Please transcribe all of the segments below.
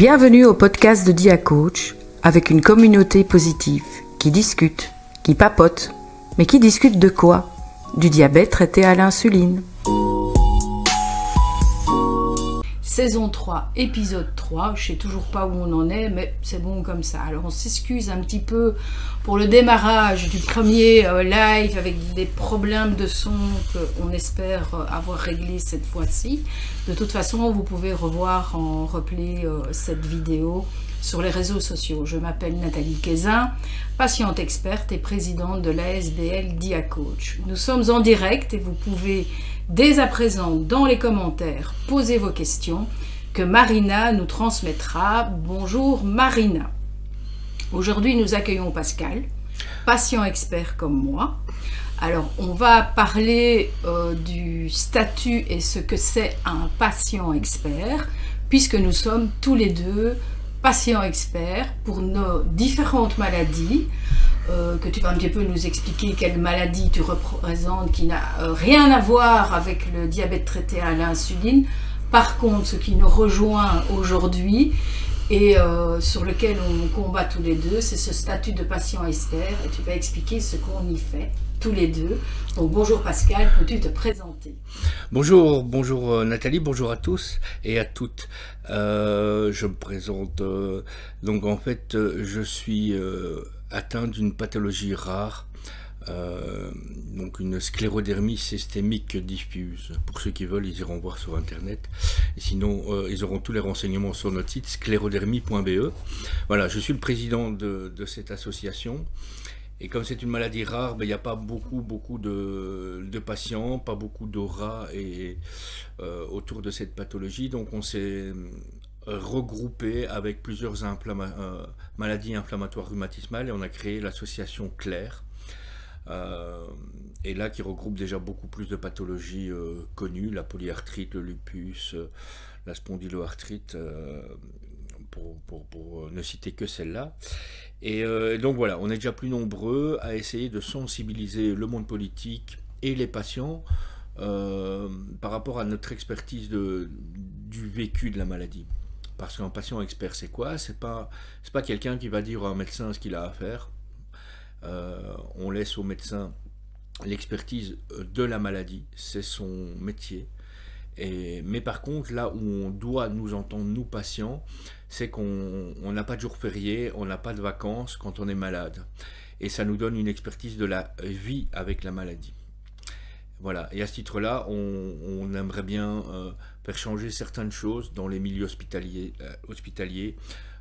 Bienvenue au podcast de DiaCoach avec une communauté positive qui discute, qui papote, mais qui discute de quoi? Du diabète traité à l'insuline. Saison 3, épisode 3. Je sais toujours pas où on en est, mais c'est bon comme ça. Alors on s'excuse un petit peu pour le démarrage du premier euh, live avec des problèmes de son qu'on espère euh, avoir réglé cette fois-ci. De toute façon, vous pouvez revoir en replay euh, cette vidéo sur les réseaux sociaux. Je m'appelle Nathalie Kézin, patiente experte et présidente de l'ASBL DiaCoach. Nous sommes en direct et vous pouvez dès à présent dans les commentaires poser vos questions que Marina nous transmettra. Bonjour Marina. Aujourd'hui nous accueillons Pascal, patient expert comme moi. Alors on va parler euh, du statut et ce que c'est un patient expert puisque nous sommes tous les deux patients experts pour nos différentes maladies. Euh, que tu vas un petit peu nous expliquer quelle maladie tu représentes qui n'a euh, rien à voir avec le diabète traité à l'insuline. Par contre, ce qui nous rejoint aujourd'hui et euh, sur lequel on combat tous les deux, c'est ce statut de patient expert et tu vas expliquer ce qu'on y fait tous les deux. Donc bonjour Pascal, peux-tu te présenter? Bonjour, bonjour Nathalie, bonjour à tous et à toutes. je me présente, donc en fait je suis atteint d'une pathologie rare, euh, donc une sclérodermie systémique diffuse. Pour ceux qui veulent, ils iront voir sur internet. sinon, euh, ils auront tous les renseignements sur notre site sclérodermie.be. Voilà, je suis le président de, cette association. Et comme c'est une maladie rare, ben, il n'y a pas beaucoup, beaucoup de, patients, pas beaucoup d'aura euh, autour de cette pathologie. Donc on s'est regroupé avec plusieurs euh, maladies inflammatoires rhumatismales et on a créé l'association Claire. Euh, et là qui regroupe déjà beaucoup plus de pathologies euh, connues, la polyarthrite, le lupus, la spondyloarthrite, pour, ne citer que celle-là. Et donc voilà, on est déjà plus nombreux à essayer de sensibiliser le monde politique et les patients par rapport à notre expertise de, du vécu de la maladie. Parce qu'un patient expert, c'est quoi? C'est pas, pas quelqu'un qui va dire à un médecin ce qu'il a à faire. Euh, on laisse au médecin l'expertise de la maladie, c'est son métier. Mais par contre, là où on doit nous entendre, nous patients, c'est qu'on n'a pas de jour férié, on n'a pas de vacances quand on est malade. Et ça nous donne une expertise de la vie avec la maladie. Voilà, et à ce titre-là, on, aimerait bien euh, faire changer certaines choses dans les milieux hospitaliers, euh,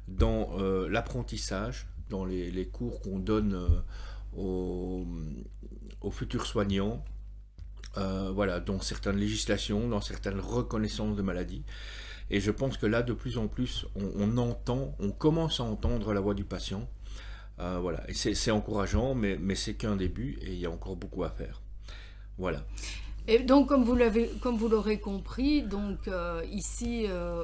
dans euh, l'apprentissage, dans les, cours qu'on donne aux, futurs soignants, voilà, dans certaines législations, dans certaines reconnaissances de maladies. Et je pense que là, de plus en plus, on, entend, on commence à entendre la voix du patient. voilà, et c'est encourageant, mais, mais c'est qu'un début et il y a encore beaucoup à faire. Voilà. Et donc, comme vous l'aurez compris, donc euh, ici, euh,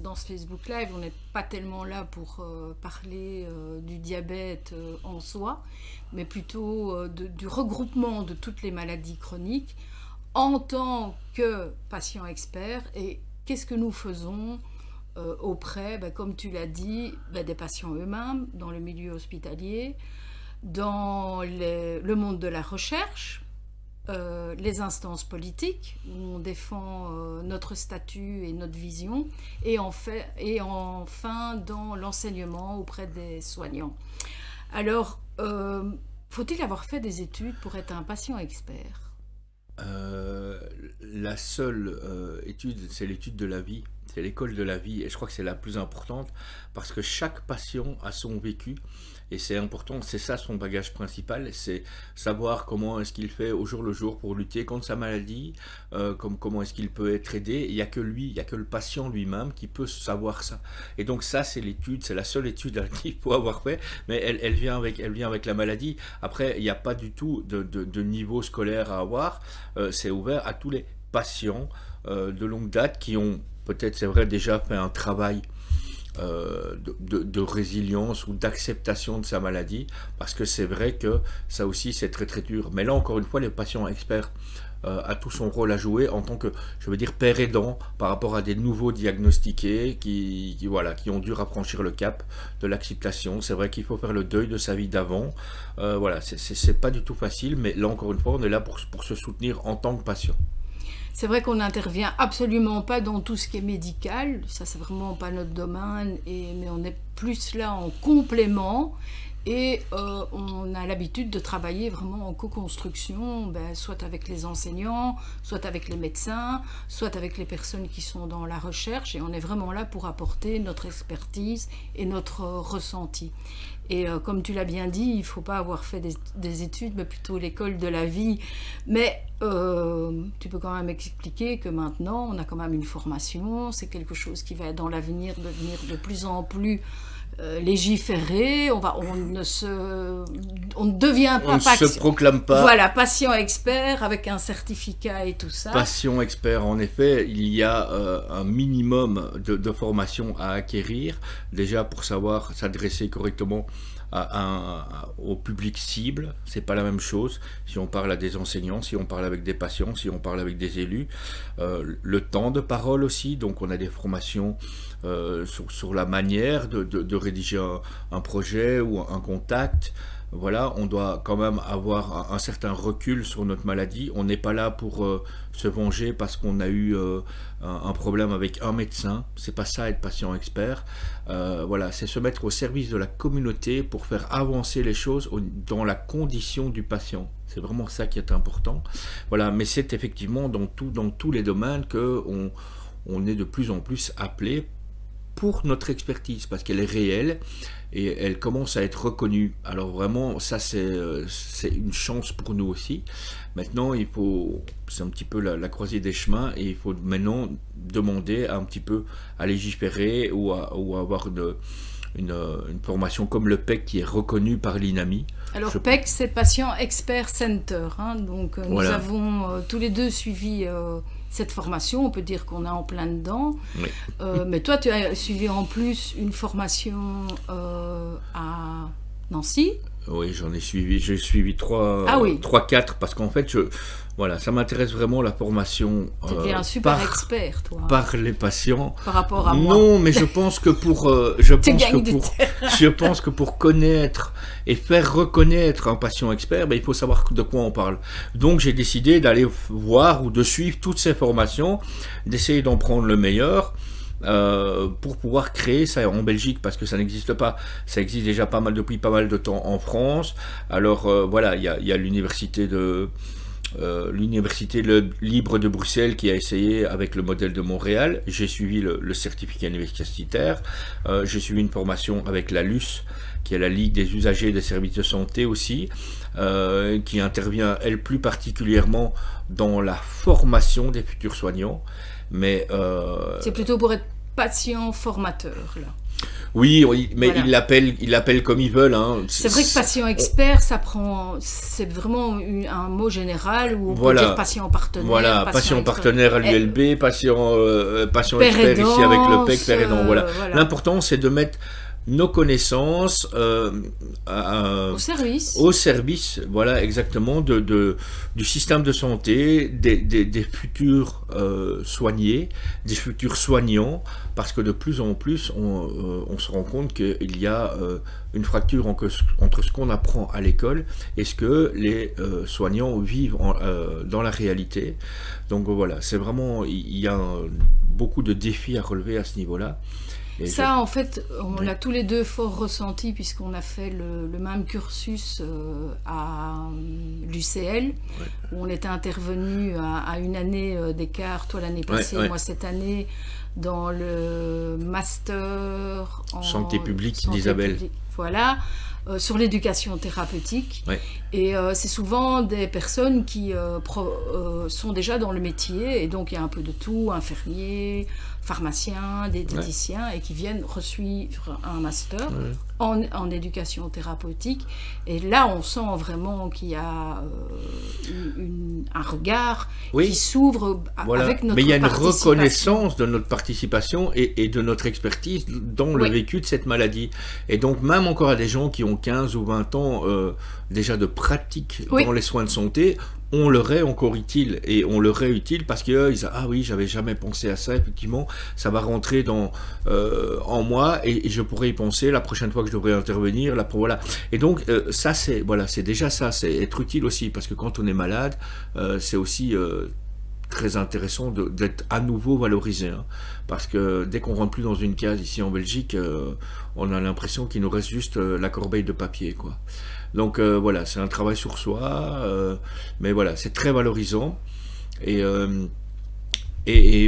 dans ce Facebook Live, on n'est pas tellement là pour euh, parler du diabète en soi, mais plutôt du regroupement de toutes les maladies chroniques en tant que patient expert. Et qu'est-ce que nous faisons auprès, ben, comme tu l'as dit, ben, des patients eux-mêmes dans le milieu hospitalier, dans le monde de la recherche euh, les instances politiques, où on défend euh, notre statut et notre vision, et, en fait, et enfin dans l'enseignement auprès des soignants. Alors, euh, faut-il avoir fait des études pour être un patient expert? La seule étude, c'est l'étude de la vie, c'est l'école de la vie, et je crois que c'est la plus importante, parce que chaque patient a son vécu, et c'est important, c'est ça son bagage principal, c'est savoir comment est-ce qu'il fait au jour le jour pour lutter contre sa maladie, euh, comme, comment est-ce qu'il peut être aidé. Il n'y a que lui, il n'y a que le patient lui-même qui peut savoir ça. Et donc ça, c'est l'étude, c'est la seule étude qu'il faut avoir fait, mais elle, vient avec, elle vient avec la maladie. Après, il n'y a pas du tout de, de, niveau scolaire à avoir. Euh, c'est ouvert à tous les patients euh, de longue date qui ont peut-être, c'est vrai, déjà fait un travail euh, de, résilience ou d'acceptation de sa maladie, parce que c'est vrai que ça aussi c'est très très dur. Mais là encore une fois, les patients experts a tout son rôle à jouer en tant que, je veux dire, père aidant par rapport à des nouveaux diagnostiqués qui, voilà, qui ont dû rapprocher le cap de l'acceptation. C'est vrai qu'il faut faire le deuil de sa vie d'avant. Euh, voilà, c'est pas du tout facile, mais là encore une fois, on est là pour, pour se soutenir en tant que patient. C'est vrai qu'on n'intervient absolument pas dans tout ce qui est médical, ça c'est vraiment pas notre domaine, et, mais on est plus là en complément. Et euh, on a l'habitude de travailler vraiment en co-construction, ben, soit avec les enseignants, soit avec les médecins, soit avec les personnes qui sont dans la recherche. Et on est vraiment là pour apporter notre expertise et notre ressenti. Et euh, comme tu l'as bien dit, il ne faut pas avoir fait des, études, mais plutôt l'école de la vie. Mais euh, tu peux quand même expliquer que maintenant, on a quand même une formation. C'est quelque chose qui va dans l'avenir devenir de plus en plus euh, légiférer, on, va, on, ne se, on ne devient pas... On ne se proclame pas. Voilà, patient expert avec un certificat et tout ça. Patient expert, en effet, il y a euh, un minimum de, de, formation à acquérir, déjà pour savoir s'adresser correctement au public cible, c'est pas la même chose si on parle à des enseignants, si on parle avec des patients, si on parle avec des élus. Euh, le temps de parole aussi, donc on a des formations euh, sur, la manière de, rédiger un, projet ou un contact, voilà, on doit quand même avoir un, certain recul sur notre maladie. On n'est pas là pour euh, se venger parce qu'on a eu euh, un, problème avec un médecin. C'est pas ça être patient expert. Euh, voilà, c'est se mettre au service de la communauté pour faire avancer les choses dans la condition du patient. C'est vraiment ça qui est important. Voilà, mais c'est effectivement dans, tous les domaines que on est de plus en plus appelé pour notre expertise parce qu'elle est réelle et elle commence à être reconnue. Alors vraiment, ça euh, c'est une chance pour nous aussi. Maintenant, il faut, c'est un petit peu la, croisée des chemins et il faut maintenant demander un petit peu à légiférer ou à, ou avoir de, une, une, formation comme le PEC qui est reconnu par l'INAMI. Alors PEC, c'est Patient Expert Center. Hein, donc euh, nous avons euh, tous les deux suivi cette formation, on peut dire qu'on est en plein dedans. Euh, mais toi, tu as suivi en plus une formation euh, à Nancy. Oui, j'en ai suivi, j'ai suivi trois, ah oui. trois, quatre, parce qu'en fait, je, voilà, ça m'intéresse vraiment la formation. Tu es un euh, super expert, toi. Par les patients. Par rapport à moi. Non, mais je pense que pour, euh, je pense que pour, je pense que pour connaître et faire reconnaître un patient expert, ben, il faut savoir de quoi on parle. Donc j'ai décidé d'aller voir ou de suivre toutes ces formations, d'essayer d'en prendre le meilleur. Euh, pour pouvoir créer ça en Belgique parce que ça n'existe pas. Ça existe déjà pas mal depuis pas mal de temps en France. Alors voilà, il y a l'université de euh, l'université libre de Bruxelles qui a essayé avec le modèle de Montréal. J'ai suivi le, certificat universitaire. Euh, j'ai suivi une formation avec la LUS, qui est la Ligue des usagers des services de santé aussi, euh, qui intervient, elle, plus particulièrement dans la formation des futurs soignants. Mais c'est plutôt pour être patient formateur là. Oui, mais ils l'appellent, ils l'appellent comme ils veulent. Hein. C'est vrai que patient expert, ça prend, c'est vraiment un mot général où on peut dire patient partenaire. Voilà, patient, partenaire à l'ULB, patient, euh, patient expert ici avec le PEC, père euh, voilà. L'important, c'est de mettre nos connaissances euh, au service. Au service, voilà, exactement, de, de du système de santé, des, des, des futurs euh, soignés, des futurs soignants, parce que de plus en plus, on, euh, on se rend compte qu'il y a euh, une fracture entre, entre ce qu'on apprend à l'école et ce que les soignants vivent en, dans la réalité. Donc voilà, c'est vraiment, il y a beaucoup de défis à relever à ce niveau-là ça, en fait, on l'a tous les deux fort ressenti puisqu'on a fait le, même cursus euh, à euh, l'UCL, où on était intervenu à, une année euh, d'écart, toi l'année passée, moi cette année, dans le master en santé publique d'Isabelle. Voilà. sur l'éducation thérapeutique. Et c'est souvent des personnes qui sont déjà dans le métier, et donc il y a un peu de tout, infirmiers, pharmaciens, des diététiciens, et qui viennent resuivre un master en, en, éducation thérapeutique. Et là, on sent vraiment qu'il y a euh, un regard qui s'ouvre avec notre Mais il y a une reconnaissance de notre participation et, de notre expertise dans le vécu de cette maladie. Et donc, même encore à des gens qui ont 15 ou 20 ans euh, déjà de pratique dans les soins de santé, on leur est encore utile et on leur est utile parce qu'ils disent ah oui j'avais jamais pensé à ça effectivement ça va rentrer dans euh, en moi et, je pourrais y penser la prochaine fois que je devrais intervenir là voilà. Et donc euh, ça c'est voilà c'est déjà ça c'est être utile aussi parce que quand on est malade euh, c'est aussi très intéressant d'être à nouveau valorisé hein. parce que dès qu'on rentre plus dans une case ici en Belgique on a l'impression qu'il nous reste juste la corbeille de papier quoi donc euh, voilà, c'est un travail sur soi, euh, mais voilà, c'est très valorisant. Et, euh,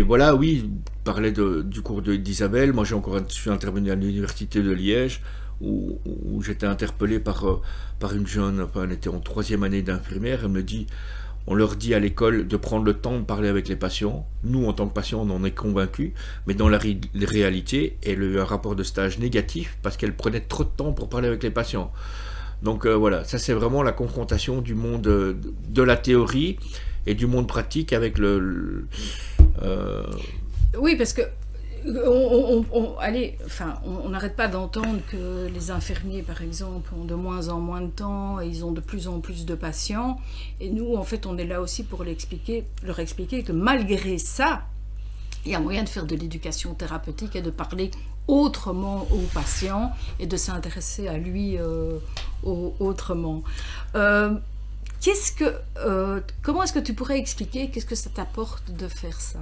voilà, oui, parlais du cours d'Isabelle. Moi, j'ai encore, je suis intervenu à l'université de Liège, où, j'étais interpellé par, par une jeune, enfin, elle était en troisième année d'infirmière, elle me dit, on leur dit à l'école de prendre le temps de parler avec les patients. Nous, en tant que patients, on en est convaincus, mais dans la réalité, elle a eu un rapport de stage négatif parce qu'elle prenait trop de temps pour parler avec les patients. Donc euh, voilà, ça c'est vraiment la confrontation du monde euh, de la théorie et du monde pratique avec le... Euh, oui, parce que on, allez, enfin, on n'arrête pas d'entendre que les infirmiers, par exemple, ont de moins en moins de temps et ils ont de plus en plus de patients. Et nous, en fait, on est là aussi pour leur expliquer que malgré ça, il y a moyen de faire de l'éducation thérapeutique et de parler autrement au patient et de s'intéresser à lui euh, autrement. Euh, qu'est-ce que, euh, comment est-ce que tu pourrais expliquer qu'est-ce que ça t'apporte de faire ça?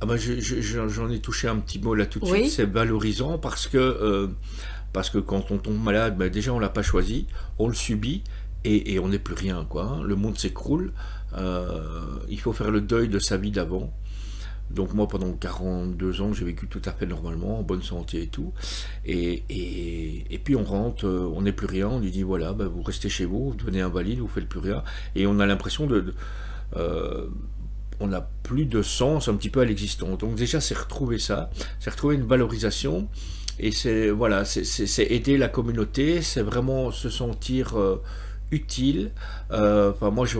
Ah ben J'en ai touché un petit mot là tout de suite. C'est valorisant parce que, parce que quand on tombe malade, ben déjà on l'a pas choisi, on le subit et, et on n'est plus rien. Quoi, hein. Le monde s'écroule. Il faut faire le deuil de sa vie d'avant. Donc moi, pendant 42 ans, j'ai vécu tout à fait normalement, en bonne santé et tout. Et, et, puis on rentre, euh, on n'est plus rien, on lui dit voilà, bah, vous restez chez vous, vous devenez invalide, vous faites plus rien. Et on a l'impression de... Euh, on n'a plus de sens un petit peu à l'existence. Donc déjà, c'est retrouver ça, c'est retrouver une valorisation. Et c'est voilà, aider la communauté, c'est vraiment se sentir euh, utile. enfin moi je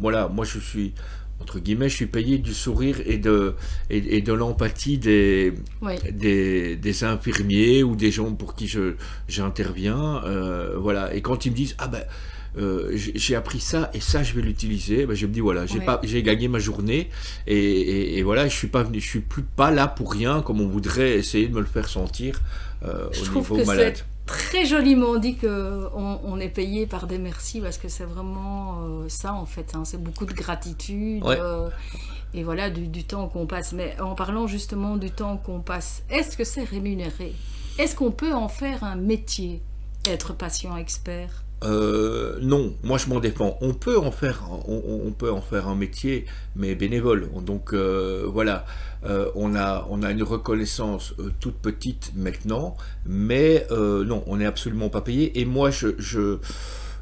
voilà, moi je suis entre guillemets, je suis payé du sourire et de, et, de l'empathie des, des, infirmiers ou des gens pour qui je, j'interviens. Euh, voilà. Et quand ils me disent, ah ben, euh, j'ai appris ça et ça je vais l'utiliser ben, je me dis voilà j'ai pas j'ai gagné ma journée et, voilà je suis pas venu je suis plus pas là pour rien comme on voudrait essayer de me le faire sentir euh, au niveau malade très joliment dit qu'on on est payé par des merci parce que c'est vraiment euh, ça en fait. Hein. c'est beaucoup de gratitude euh, et voilà du, temps qu'on passe. Mais en parlant justement du temps qu'on passe, est-ce que c'est rémunéré? Est-ce qu'on peut en faire un métier, être patient expert? Euh, non, moi je m'en défends. On peut en faire, on, peut en faire un métier, mais bénévole. Donc euh, voilà, euh, on a on a une reconnaissance toute petite maintenant, mais non, on n'est absolument pas payé. Et moi je, je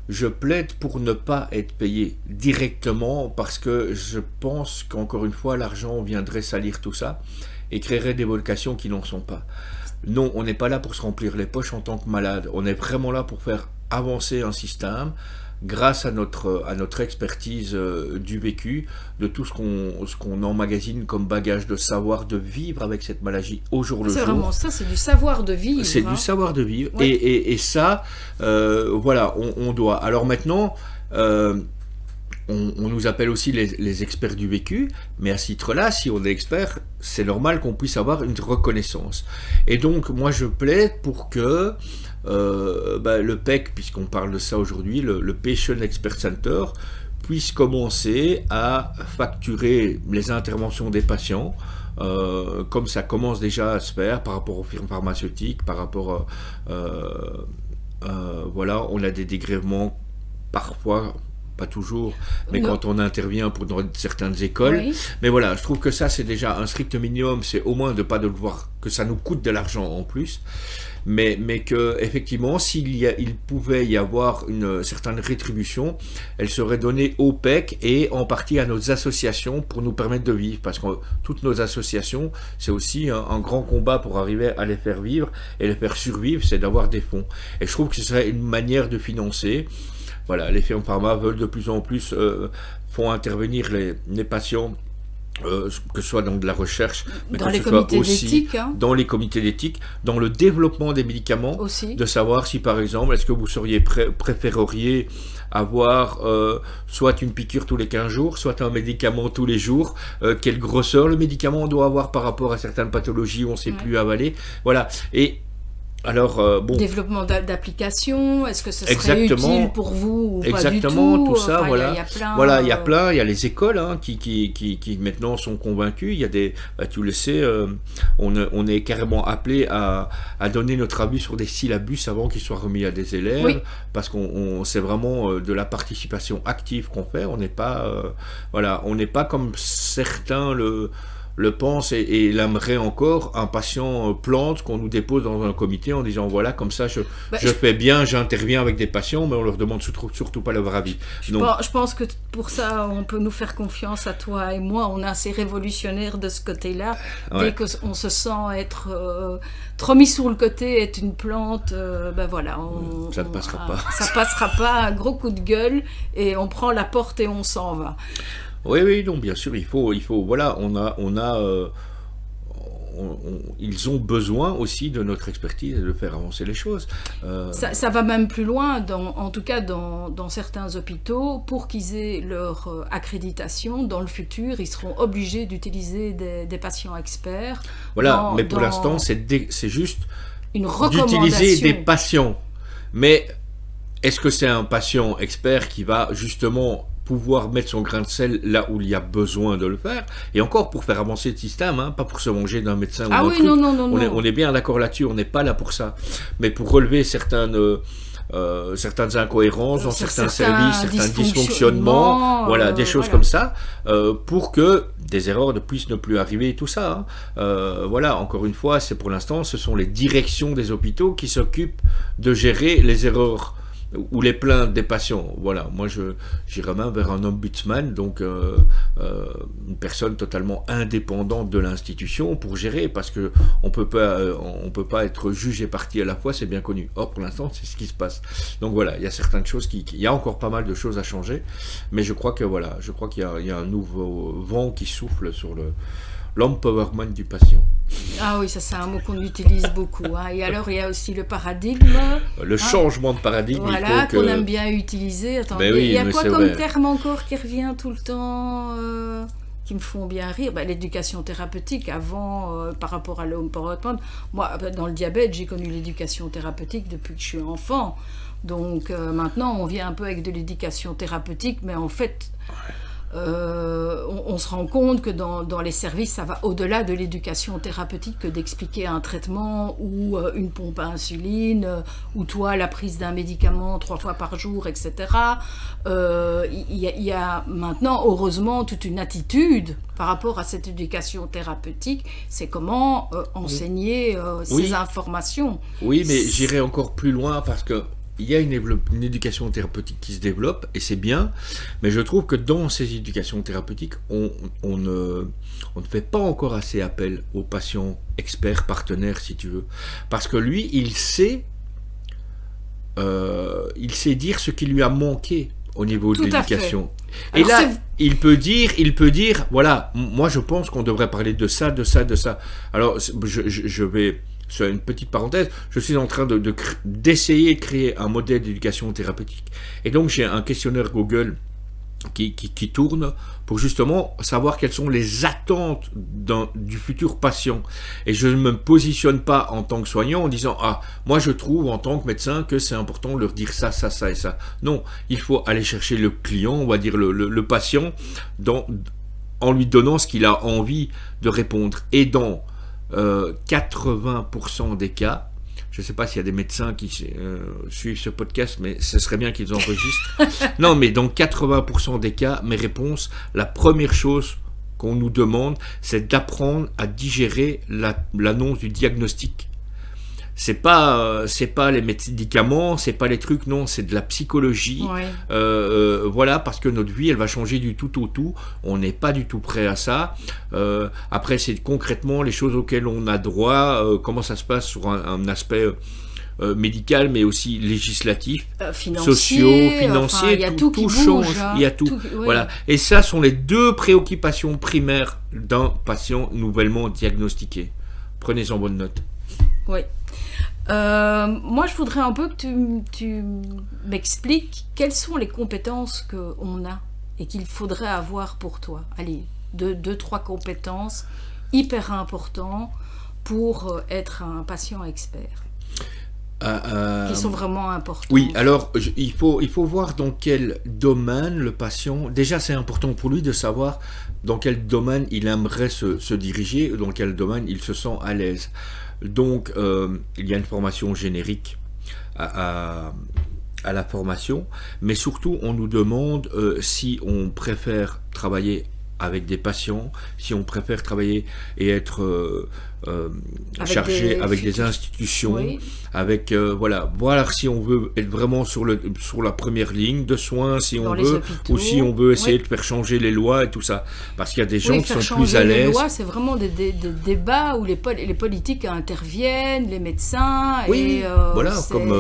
je plaide pour ne pas être payé directement parce que je pense qu'encore une fois l'argent viendrait salir tout ça et créerait des vocations qui n'en sont pas. Non, on n'est pas là pour se remplir les poches en tant que malade. On est vraiment là pour faire avancer un système grâce à notre, à notre expertise euh, du vécu, de tout ce qu'on qu'on emmagasine comme bagage de savoir de vivre avec cette maladie au jour le jour. C'est vraiment ça, c'est du savoir de vivre. C'est du hein. savoir de vivre. Et, et, ça, euh, voilà, on, doit. Alors maintenant, euh, on, nous appelle aussi les, les, experts du vécu, mais à ce titre-là, si on est expert, c'est normal qu'on puisse avoir une reconnaissance. Et donc, moi, je plaide pour que euh, bah, le PEC, puisqu'on parle de ça aujourd'hui, le, Patient Expert Center, puisse commencer à facturer les interventions des patients, euh, comme ça commence déjà à se faire par rapport aux firmes pharmaceutiques, par rapport, euh, voilà, on a des dégrèvements parfois pas toujours, mais quand on intervient pour dans certaines écoles. Mais voilà, je trouve que ça c'est déjà un strict minimum, c'est au moins de pas devoir que ça nous coûte de l'argent en plus mais, mais que effectivement, s'il y a, il pouvait y avoir une certaine rétribution, elle serait donnée au PEC et en partie à nos associations pour nous permettre de vivre, parce que toutes nos associations, c'est aussi un, grand combat pour arriver à les faire vivre et les faire survivre, c'est d'avoir des fonds. Et je trouve que ce serait une manière de financer. Voilà, les firmes pharma veulent de plus en plus euh, font intervenir les, les patients euh, que ce soit dans de la recherche, mais dans que les ce comités soit aussi hein. dans les comités d'éthique, dans le développement des médicaments, aussi. de savoir si par exemple, est-ce que vous seriez préféreriez avoir euh, soit une piqûre tous les 15 jours, soit un médicament tous les jours, euh, quelle grosseur le médicament doit avoir par rapport à certaines pathologies où on ne sait plus avaler. Voilà. Et alors, euh, bon. Développement d'applications, est-ce que ce serait utile pour vous ou Exactement, pas du tout, tout ça, voilà. Il y, a plein, voilà, il y a plein, il y a les écoles hein, qui, qui, qui, qui, maintenant sont convaincus. Il y a des, bah, tu le sais, euh, on, on, est carrément appelé à, à, donner notre avis sur des syllabus avant qu'ils soient remis à des élèves, parce qu'on c'est vraiment euh, de la participation active qu'on fait. On n'est pas, voilà, on n'est pas comme certains le le pense et, l'aimerait encore, un patient euh, plante qu'on nous dépose dans un comité en disant voilà, comme ça je, bah, je, fais bien, j'interviens avec des patients, mais on leur demande surtout, surtout pas leur avis. Je, pense, je pense que pour ça, on peut nous faire confiance à toi et moi. On est assez révolutionnaire de ce côté-là. Dès qu'on se sent être euh, trop mis sur le côté, être une plante, euh, ben voilà. ça ne passera pas. Ça passera pas, un gros coup de gueule et on prend la porte et on s'en va. Oui, oui, donc bien sûr, il faut, il faut, voilà, on a, on a, euh, ils ont besoin aussi de notre expertise et de faire avancer les choses. Euh, ça, va même plus loin, dans, en tout cas dans, dans certains hôpitaux, pour qu'ils aient leur euh, accréditation, dans le futur, ils seront obligés d'utiliser des, patients experts. Voilà, mais pour l'instant, c'est juste d'utiliser des patients. Mais est-ce que c'est un patient expert qui va justement pouvoir mettre son grain de sel là où il y a besoin de le faire, et encore pour faire avancer le système, hein, pas pour se manger d'un médecin ah ou oui, Non, non, non, on, Est, on est bien d'accord là-dessus, on n'est pas là pour ça, mais pour relever certaines... Euh, certaines incohérences dans certains, services, certains dysfonctionnements, voilà, des choses comme ça, euh, pour que des erreurs ne puissent ne plus arriver, tout ça. Hein. Euh, voilà, encore une fois, c'est pour l'instant, ce sont les directions des hôpitaux qui s'occupent de gérer les erreurs ou les plaintes des patients. Voilà, moi je j'irai même vers un ombudsman, donc euh, euh, une personne totalement indépendante de l'institution pour gérer, parce que on peut pas euh, on peut pas être juge et parti à la fois, c'est bien connu. Or pour l'instant c'est ce qui se passe. Donc voilà, il y a certaines choses qui, il y a encore pas mal de choses à changer, mais je crois que voilà, je crois qu'il y, y, a un nouveau vent qui souffle sur le l'empowerment du patient. Ah oui, ça c'est un mot qu'on utilise beaucoup. Hein. Et alors il y a aussi le paradigme. Le hein. changement de paradigme. Voilà, qu'on aime bien utiliser. Attendez, il y a quoi comme terme encore qui revient tout le temps euh, qui me font bien rire? Bah, L'éducation thérapeutique avant, euh, par rapport à l'empowerment. Moi, bah, dans le diabète, j'ai connu l'éducation thérapeutique depuis que je suis enfant. Donc euh, maintenant, on vient un peu avec de l'éducation thérapeutique, mais en fait... Euh, on, se rend compte que dans, les services, ça va au-delà de l'éducation thérapeutique que d'expliquer un traitement ou euh, une pompe à insuline, euh, ou toi la prise d'un médicament trois fois par jour, etc. Il y, a maintenant, heureusement, toute une attitude par rapport à cette éducation thérapeutique, c'est comment enseigner ces informations. Oui, mais j'irai encore plus loin parce que il y a une, éducation thérapeutique qui se développe, et c'est bien, mais je trouve que dans ces éducations thérapeutiques, on, ne, on, ne, fait pas encore assez appel aux patients experts, partenaires, si tu veux. Parce que lui, il sait, euh, il sait dire ce qui lui a manqué au niveau de l'éducation. Et là, il peut dire, il peut dire, voilà, moi je pense qu'on devrait parler de ça, de ça, de ça. Alors, je, je vais c'est une petite parenthèse, je suis en train d'essayer de, créer un modèle d'éducation thérapeutique. Et donc j'ai un questionnaire Google qui, tourne pour justement savoir quelles sont les attentes du futur patient. Et je ne me positionne pas en tant que soignant en disant Ah, moi je trouve en tant que médecin que c'est important de leur dire ça, ça, ça et ça. Non, il faut aller chercher le client, on va dire le, patient, en lui donnant ce qu'il a envie de répondre. Et dans 80% euh, des cas, je ne sais pas s'il y a des médecins qui euh, suivent ce podcast, mais ce serait bien qu'ils enregistrent. non, mais dans 80% des cas, mes réponses, la première chose qu'on nous demande, c'est d'apprendre à digérer l'annonce du diagnostic c'est pas euh, c'est pas les médicaments, c'est pas les trucs, non, c'est de la psychologie. Euh, euh, voilà, parce que notre vie, elle va changer du tout au tout. On n'est pas du tout prêt à ça. après, c'est concrètement les choses auxquelles on a droit. comment ça se passe sur un, aspect médical, mais aussi législatif, financier, sociaux, financiers, enfin, tout, qui bouge, change, il y a tout. oui. Voilà. Et ça sont les deux préoccupations primaires d'un patient nouvellement diagnostiqué. Prenez en bonne note. Oui. Euh, moi, je voudrais un peu que tu, m'expliques quelles sont les compétences qu'on a et qu'il faudrait avoir pour toi. Allez, deux, deux trois compétences hyper importantes pour euh, être un patient expert, Euh, euh, qui sont vraiment importantes. Oui, alors je- il, faut, il faut voir dans quel domaine le patient. Déjà, c'est important pour lui de savoir dans quel domaine il aimerait se, se diriger, dans quel domaine il se sent à l'aise. Donc, euh, il y a une formation générique à, à- à la formation, mais surtout, on nous demande euh, si on préfère travailler avec des patients, si on préfère travailler et être euh, euh, Avec chargé des avec des institutions Oui. avec euh, voilà voir si on veut être vraiment sur le sur la première ligne de soins si Dans on les veut hôpitaux. ou si on veut essayer Oui. de faire changer les lois et tout ça parce qu'il y a des gens Oui, qui sont plus à les l'aise lois, c'est vraiment des, des- des débats où les, pol- les politiques interviennent, les médecins. oui et, euh, voilà comme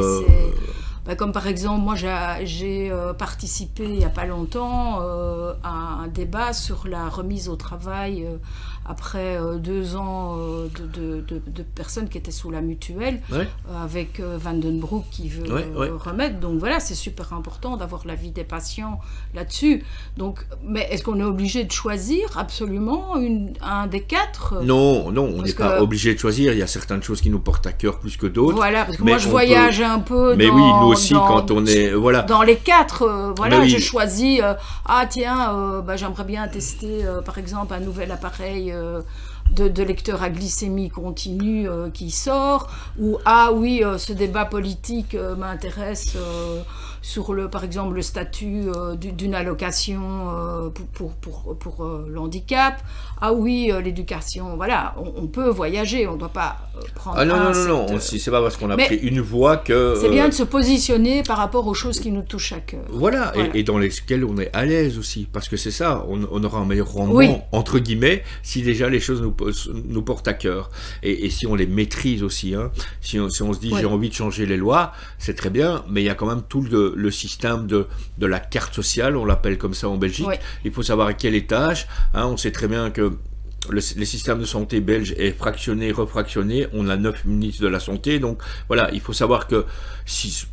Bah, comme par exemple, moi j'ai- euh, participé il n'y a pas longtemps euh, à un débat sur la remise au travail euh, après euh, deux ans euh, de, de- de- de personnes qui étaient sous la mutuelle, ouais. euh, avec Vandenbroek qui veut Ouais, ouais. remettre. Donc voilà, c'est super important d'avoir l'avis des patients là-dessus. Donc, mais est-ce qu'on est obligé de choisir absolument une, un des quatre? Non non on n'est pas que- obligé de choisir il y a certaines choses qui nous portent à cœur plus que d'autres Voilà, parce que mais moi je voyage un peu mais dans, oui nous aussi dans- quand on est voilà dans les quatre, euh, voilà, oui. j'ai choisi, euh, ah tiens, euh, bah, j'aimerais bien tester par exemple un nouvel appareil euh, de, de lecteur à glycémie continue euh, qui sort, ou ah oui, euh, ce débat politique m'intéresse sur le, par exemple, le statut euh, du- d'une allocation euh, pour, pour, pour, pour, euh, le handicap, ah oui, l'éducation, voilà, on, on peut voyager, on ne doit pas prendre ah non un non non non secteur. on- c'est pas parce qu'on a Mais pris une voie que C'est bien de se positionner par rapport aux choses qui nous touchent à cœur. Voilà, Voilà. Et, et dans lesquels on est à l'aise aussi, parce que c'est ça, on, on aura un meilleur rendement, Oui. entre guillemets, si déjà les choses nous, portent à cœur. Et, et si on les maîtrise aussi, hein. si, on, si on se dit j'ai envie de changer les lois, c'est très bien, mais il y a quand même tout le, le système de, de la carte sociale, on l'appelle comme ça en Belgique. Oui. Il faut savoir à quel étage, hein. on sait très bien que le, le système de santé belge est fractionné, refractionné. On a neuf ministres de la santé, donc voilà, il faut savoir que si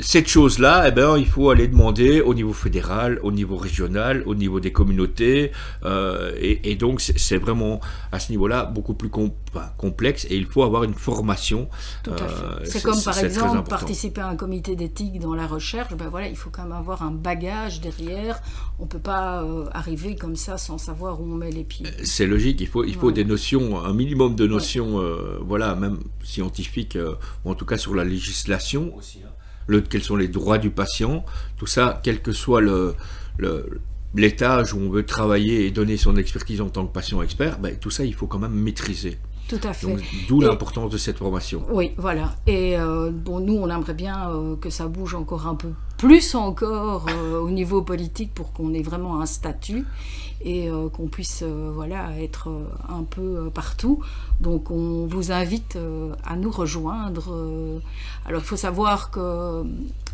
cette chose-là, eh ben, il faut aller demander au niveau fédéral, au niveau régional, au niveau des communautés, euh, et, et donc c'est vraiment à ce niveau-là beaucoup plus com- complexe, et il faut avoir une formation. Tout à Euh, fait. c'est- C'est comme par exemple participer à un comité d'éthique dans la recherche, ben voilà, il faut quand même avoir un bagage derrière. On peut pas euh, arriver comme ça sans savoir où on met les pieds. C'est logique, il faut, il faut Ouais. des notions, un minimum de notions, euh, voilà, même scientifiques, euh, ou en tout cas sur la législation aussi. hein. Le, quels sont les droits du patient, tout ça, quel que soit le, le- l'étage où on veut travailler et donner son expertise en tant que patient expert, ben, tout ça, il faut quand même maîtriser. Tout à fait. D'où l'importance de cette formation. Oui, voilà. Et euh, bon, nous, on aimerait bien euh, que ça bouge encore un peu plus encore euh, au niveau politique pour qu'on ait vraiment un statut et euh, qu'on puisse euh, voilà être un peu partout. Donc, on vous invite à nous rejoindre. Alors, il faut savoir que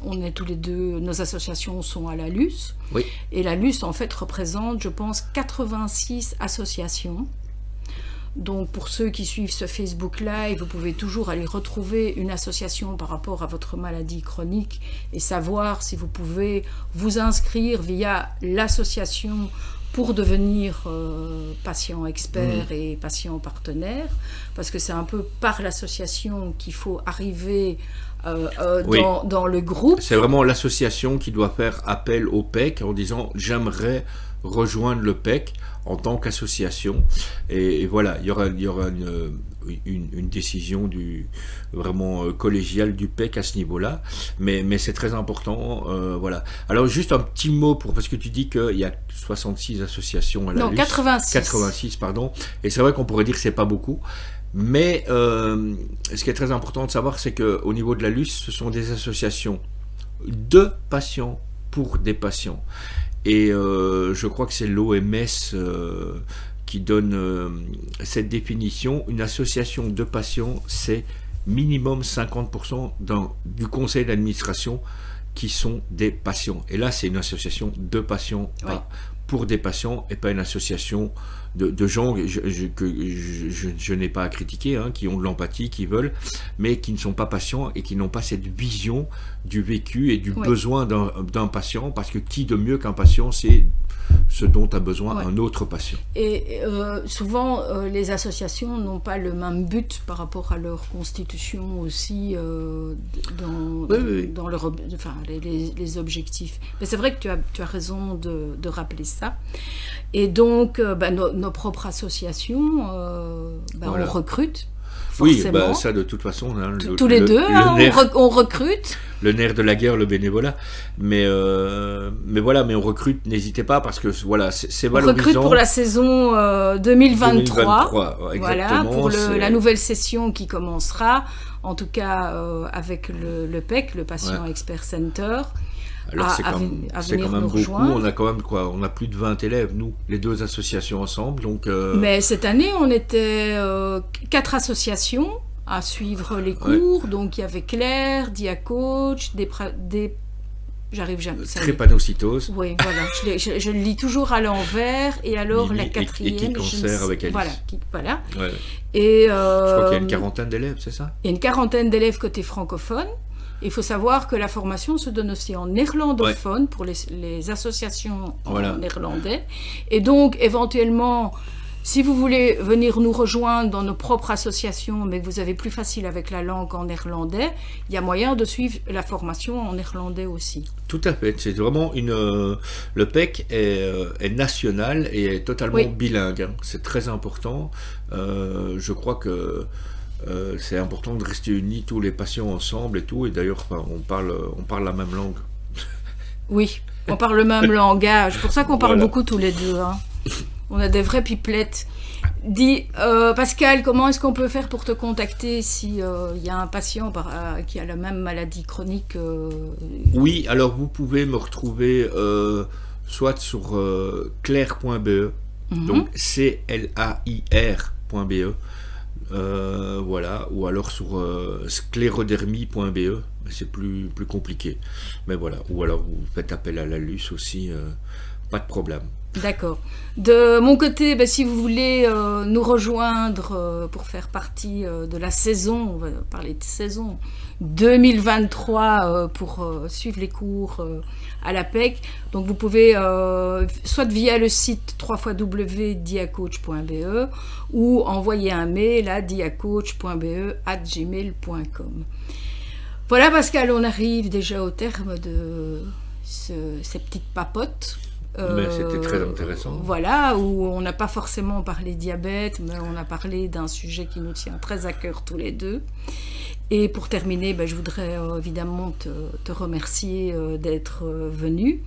on est tous les deux, nos associations sont à la LUS. Oui. Et la LUS, en fait, représente, je pense, 86 associations. Donc pour ceux qui suivent ce Facebook Live, vous pouvez toujours aller retrouver une association par rapport à votre maladie chronique et savoir si vous pouvez vous inscrire via l'association pour devenir euh, patient expert et patient partenaire, parce que c'est un peu par l'association qu'il faut arriver euh, euh, Oui. dans, dans le groupe. C'est vraiment l'association qui doit faire appel au PEC en disant j'aimerais rejoindre le PEC en tant qu'association. Et, et voilà, il y aura, il y aura une, une- une décision du, vraiment euh, collégiale du PEC à ce niveau-là. Mais, mais c'est très important. euh, voilà. Alors juste un petit mot pour parce que tu dis qu'il y a 66 associations à la Non, LUS. 86. 86, pardon. Et c'est vrai qu'on pourrait dire que c'est pas beaucoup. Mais euh, ce qui est très important de savoir, c'est qu'au niveau de la LUS, ce sont des associations de patients pour des patients. Et euh, je crois que c'est l'OMS euh, qui donne euh, cette définition. Une association de patients, c'est minimum 50% du conseil d'administration qui sont des patients. Et là, c'est une association de patients, pour des patients, et pas une association de, gens que je, n'ai pas à critiquer, hein, qui ont de l'empathie, qui veulent, mais qui ne sont pas patients et qui n'ont pas cette vision du vécu et du besoin d'un patient, parce que qui de mieux qu'un patient, c'est ce dont a besoin un autre patient. Et euh, souvent, euh, les associations n'ont pas le même but par rapport à leur constitution aussi euh, dans, dans leur, enfin, les, objectifs. Mais c'est vrai que tu as, tu as raison de, de rappeler ça. Et donc, bah, nos propres associations, bah, on recrute oui, bah, ça de toute façon. Hein, tous les deux, hein, on, recrute. Le nerf de la guerre, le bénévolat. Mais, euh, mais voilà, mais on recrute, n'hésitez pas parce que voilà, c'est valorisant. On recrute pour la saison 2023. Euh, voilà, pour la nouvelle session qui commencera, en tout cas euh, avec le, le, PEC, le Patient Expert Center. Alors c'est quand, même beaucoup. On a quand même quoi On a plus de 20 élèves, nous, les deux associations ensemble. Donc, euh, Mais cette année, on était euh, quatre associations à suivre les cours. Donc il y avait Claire, Diacoach, des, des J'arrive jamais. Trépanocytose. Oui, voilà. je, le lis toujours à l'envers. Et alors, la quatrième. Et, qui cancer avec Alice. Voilà. voilà. Et, euh, je crois qu'il y a une quarantaine d'élèves, c'est ça? Il y a une quarantaine d'élèves côté francophone. Il faut savoir que la formation se donne aussi en néerlandophone pour les, associations en néerlandais. Et donc, éventuellement, si vous voulez venir nous rejoindre dans nos propres associations, mais que vous avez plus facile avec la langue en néerlandais, il y a moyen de suivre la formation en néerlandais aussi. Tout à fait. C'est vraiment une. Euh, le PEC euh, est, national et est totalement bilingue. Hein. C'est très important. Euh, je crois que c'est important de rester unis tous les patients ensemble et tout. Et d'ailleurs, on parle, on parle la même langue. Oui, on parle le même langage. C'est pour ça qu'on parle beaucoup tous les deux. Hein. On a des vraies pipelettes. Dis, euh, Pascal, comment est-ce qu'on peut faire pour te contacter s'il euh, il y a un patient qui a la même maladie chronique Oui, alors vous pouvez me retrouver soit sur claire.be, mhm. donc C-L-A-I-R.be, euh, voilà, ou alors sur euh, sclérodermie.be, c'est plus, plus compliqué. Mais voilà, ou alors vous faites appel à la LUS aussi, euh, pas de problème. D'accord. De mon côté, ben, si vous voulez nous rejoindre pour faire partie de la saison, on va parler de saison 2023 pour suivre les cours à la PEC. Donc vous pouvez, euh, soit via le site www.diacoach.be ou envoyer un mail à diacoach.be@gmail.com. Voilà Pascal, on arrive déjà au terme de ces petites papotes. Mais c'était très euh, intéressant. Voilà, où on n'a pas forcément parlé diabète, mais on a parlé d'un sujet qui nous tient très à cœur tous les deux. Et pour terminer, ben, je voudrais euh, évidemment te, remercier euh, d'être euh, venu.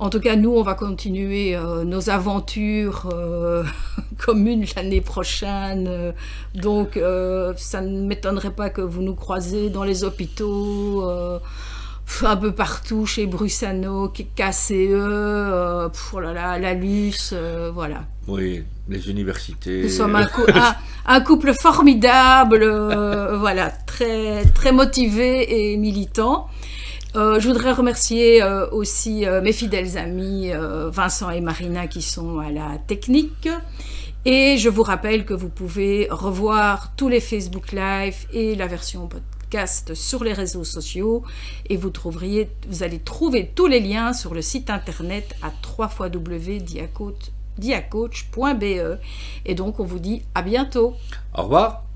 En tout cas, nous, on va continuer nos aventures communes l'année prochaine. donc, ça ne m'étonnerait pas que vous nous croisez dans les hôpitaux, un peu partout, chez Brussano, KCE, pour la, la LUS, voilà. Oui, les universités. Nous sommes un, couple formidable, euh, voilà, très, très motivé et militant. Euh, je voudrais remercier euh, aussi mes fidèles amis Vincent et Marina qui sont à la technique. Et je vous rappelle que vous pouvez revoir tous les Facebook Live et la version podcast sur les réseaux sociaux et vous trouveriez, vous allez trouver tous les liens sur le site internet à www.diacote diacoach.be. Et donc, on vous dit à bientôt. Au revoir.